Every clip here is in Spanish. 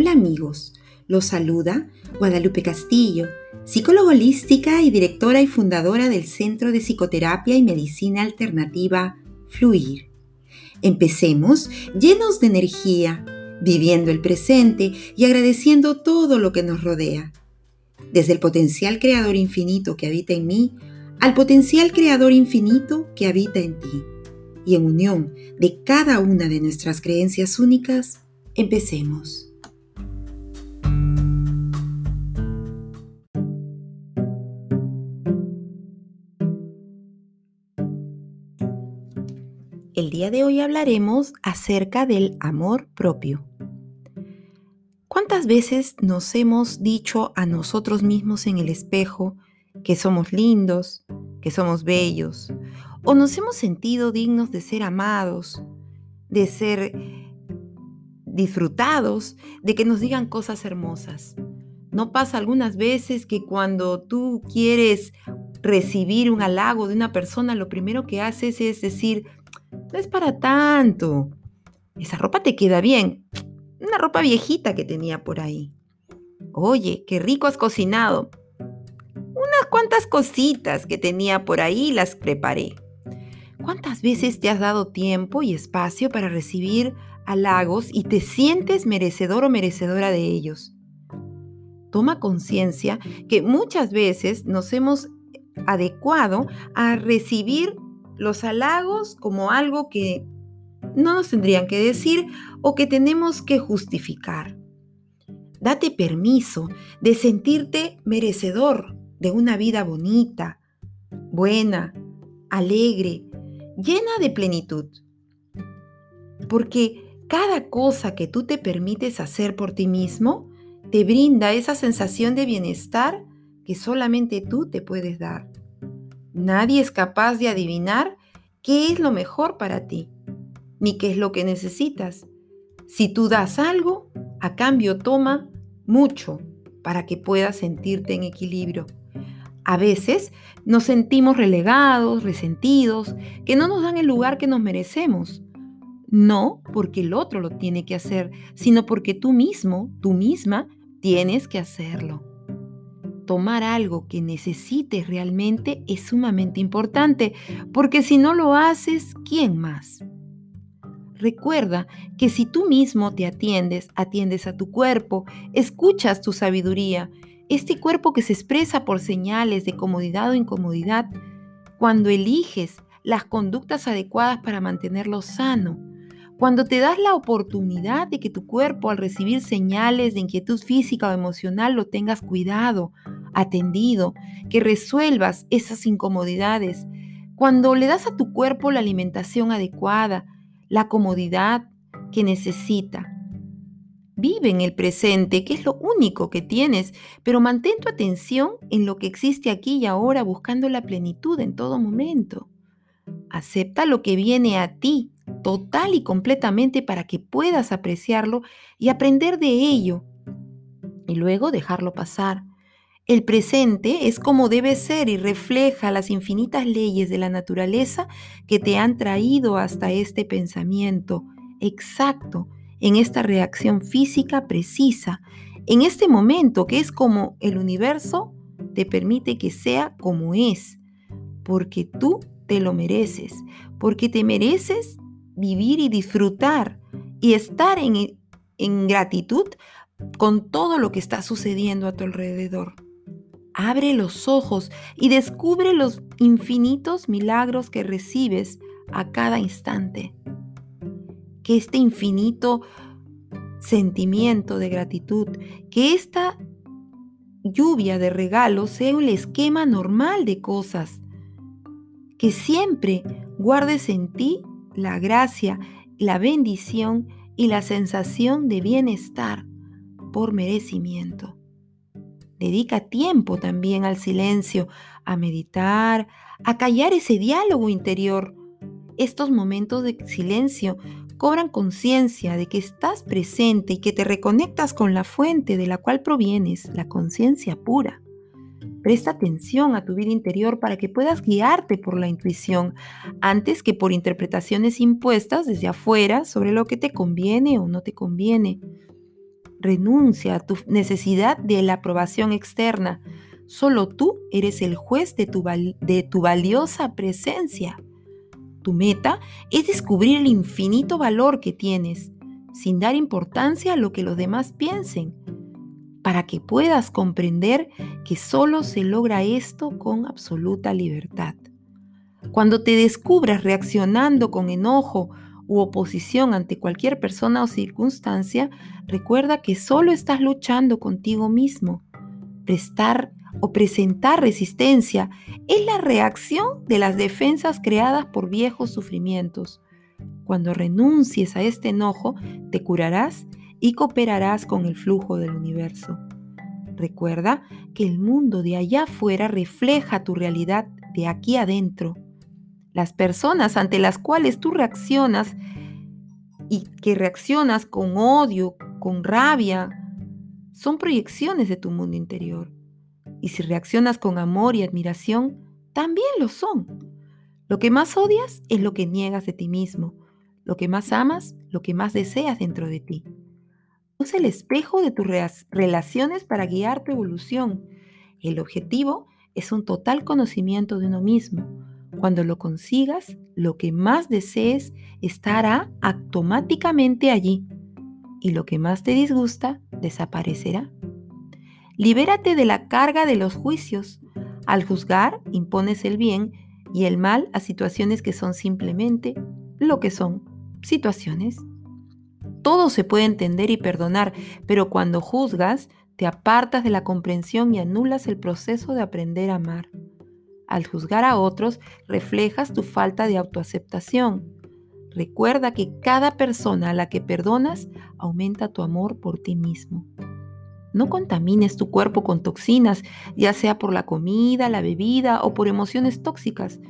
Hola amigos, los saluda Guadalupe Castillo, psicóloga holística y directora y fundadora del Centro de Psicoterapia y Medicina Alternativa Fluir. Empecemos llenos de energía, viviendo el presente y agradeciendo todo lo que nos rodea. Desde el potencial creador infinito que habita en mí al potencial creador infinito que habita en ti. Y en unión de cada una de nuestras creencias únicas, empecemos. El día de hoy hablaremos acerca del amor propio. ¿Cuántas veces nos hemos dicho a nosotros mismos en el espejo que somos lindos, que somos bellos, o nos hemos sentido dignos de ser amados, de ser disfrutados, de que nos digan cosas hermosas? ¿No pasa algunas veces que cuando tú quieres recibir un halago de una persona, lo primero que haces es decir, no es para tanto. Esa ropa te queda bien. Una ropa viejita que tenía por ahí. Oye, qué rico has cocinado. Unas cuantas cositas que tenía por ahí las preparé. ¿Cuántas veces te has dado tiempo y espacio para recibir halagos y te sientes merecedor o merecedora de ellos? Toma conciencia que muchas veces nos hemos adecuado a recibir los halagos como algo que no nos tendrían que decir o que tenemos que justificar. Date permiso de sentirte merecedor de una vida bonita, buena, alegre, llena de plenitud. Porque cada cosa que tú te permites hacer por ti mismo te brinda esa sensación de bienestar que solamente tú te puedes dar. Nadie es capaz de adivinar qué es lo mejor para ti, ni qué es lo que necesitas. Si tú das algo, a cambio toma mucho para que puedas sentirte en equilibrio. A veces nos sentimos relegados, resentidos, que no nos dan el lugar que nos merecemos. No porque el otro lo tiene que hacer, sino porque tú mismo, tú misma, tienes que hacerlo tomar algo que necesites realmente es sumamente importante, porque si no lo haces, ¿quién más? Recuerda que si tú mismo te atiendes, atiendes a tu cuerpo, escuchas tu sabiduría, este cuerpo que se expresa por señales de comodidad o incomodidad, cuando eliges las conductas adecuadas para mantenerlo sano, cuando te das la oportunidad de que tu cuerpo al recibir señales de inquietud física o emocional lo tengas cuidado, atendido, que resuelvas esas incomodidades, cuando le das a tu cuerpo la alimentación adecuada, la comodidad que necesita. Vive en el presente, que es lo único que tienes, pero mantén tu atención en lo que existe aquí y ahora buscando la plenitud en todo momento. Acepta lo que viene a ti total y completamente para que puedas apreciarlo y aprender de ello y luego dejarlo pasar. El presente es como debe ser y refleja las infinitas leyes de la naturaleza que te han traído hasta este pensamiento exacto, en esta reacción física precisa, en este momento que es como el universo te permite que sea como es, porque tú te lo mereces, porque te mereces vivir y disfrutar y estar en, en gratitud con todo lo que está sucediendo a tu alrededor. Abre los ojos y descubre los infinitos milagros que recibes a cada instante. Que este infinito sentimiento de gratitud, que esta lluvia de regalos sea el esquema normal de cosas. Que siempre guardes en ti la gracia, la bendición y la sensación de bienestar por merecimiento. Dedica tiempo también al silencio, a meditar, a callar ese diálogo interior. Estos momentos de silencio cobran conciencia de que estás presente y que te reconectas con la fuente de la cual provienes, la conciencia pura. Presta atención a tu vida interior para que puedas guiarte por la intuición antes que por interpretaciones impuestas desde afuera sobre lo que te conviene o no te conviene. Renuncia a tu necesidad de la aprobación externa. Solo tú eres el juez de tu, de tu valiosa presencia. Tu meta es descubrir el infinito valor que tienes, sin dar importancia a lo que los demás piensen, para que puedas comprender que solo se logra esto con absoluta libertad. Cuando te descubras reaccionando con enojo u oposición ante cualquier persona o circunstancia, recuerda que solo estás luchando contigo mismo. Prestar o presentar resistencia es la reacción de las defensas creadas por viejos sufrimientos. Cuando renuncies a este enojo, te curarás y cooperarás con el flujo del universo. Recuerda que el mundo de allá afuera refleja tu realidad de aquí adentro. Las personas ante las cuales tú reaccionas y que reaccionas con odio, con rabia, son proyecciones de tu mundo interior. Y si reaccionas con amor y admiración, también lo son. Lo que más odias es lo que niegas de ti mismo. Lo que más amas, lo que más deseas dentro de ti. Usa el espejo de tus relaciones para guiar tu evolución. El objetivo es un total conocimiento de uno mismo. Cuando lo consigas, lo que más desees estará automáticamente allí y lo que más te disgusta desaparecerá. Libérate de la carga de los juicios. Al juzgar, impones el bien y el mal a situaciones que son simplemente lo que son, situaciones. Todo se puede entender y perdonar, pero cuando juzgas, te apartas de la comprensión y anulas el proceso de aprender a amar. Al juzgar a otros, reflejas tu falta de autoaceptación. Recuerda que cada persona a la que perdonas aumenta tu amor por ti mismo. No contamines tu cuerpo con toxinas, ya sea por la comida, la bebida o por emociones tóxicas.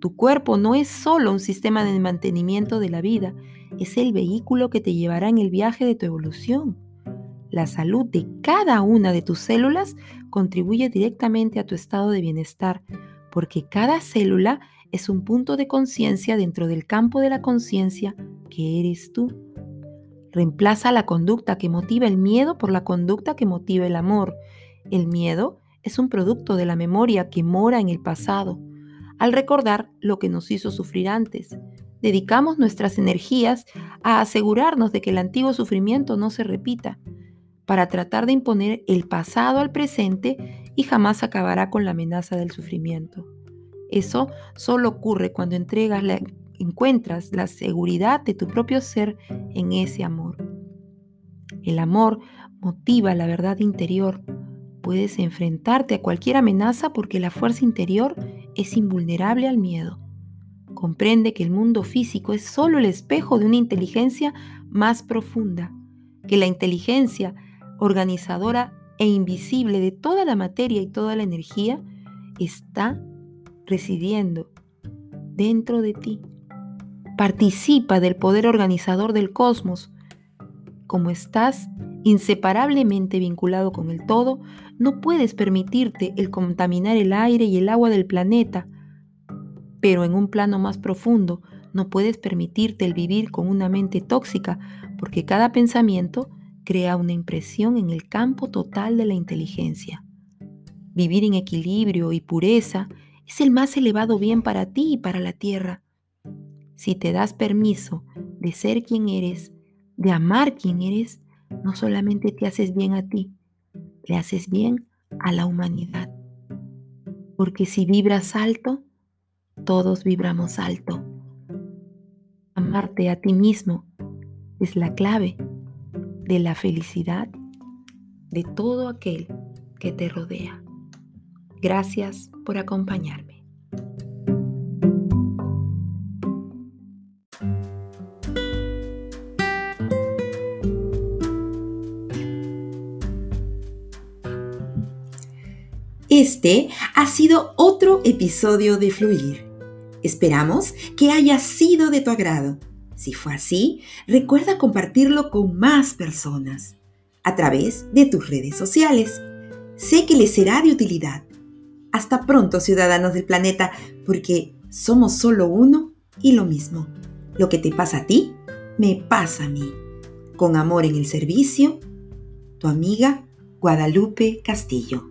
Tu cuerpo no es solo un sistema de mantenimiento de la vida, es el vehículo que te llevará en el viaje de tu evolución. La salud de cada una de tus células contribuye directamente a tu estado de bienestar, porque cada célula es un punto de conciencia dentro del campo de la conciencia que eres tú. Reemplaza la conducta que motiva el miedo por la conducta que motiva el amor. El miedo es un producto de la memoria que mora en el pasado al recordar lo que nos hizo sufrir antes. Dedicamos nuestras energías a asegurarnos de que el antiguo sufrimiento no se repita, para tratar de imponer el pasado al presente y jamás acabará con la amenaza del sufrimiento. Eso solo ocurre cuando entregas la, encuentras la seguridad de tu propio ser en ese amor. El amor motiva la verdad interior. Puedes enfrentarte a cualquier amenaza porque la fuerza interior es invulnerable al miedo. Comprende que el mundo físico es solo el espejo de una inteligencia más profunda, que la inteligencia organizadora e invisible de toda la materia y toda la energía está residiendo dentro de ti. Participa del poder organizador del cosmos. Como estás inseparablemente vinculado con el todo, no puedes permitirte el contaminar el aire y el agua del planeta, pero en un plano más profundo no puedes permitirte el vivir con una mente tóxica, porque cada pensamiento crea una impresión en el campo total de la inteligencia. Vivir en equilibrio y pureza es el más elevado bien para ti y para la tierra. Si te das permiso de ser quien eres, de amar quien eres, no solamente te haces bien a ti, le haces bien a la humanidad. Porque si vibras alto, todos vibramos alto. Amarte a ti mismo es la clave de la felicidad de todo aquel que te rodea. Gracias por acompañarme. Este ha sido otro episodio de Fluir. Esperamos que haya sido de tu agrado. Si fue así, recuerda compartirlo con más personas a través de tus redes sociales. Sé que les será de utilidad. Hasta pronto, ciudadanos del planeta, porque somos solo uno y lo mismo. Lo que te pasa a ti, me pasa a mí. Con amor en el servicio, Tu amiga Guadalupe Castillo.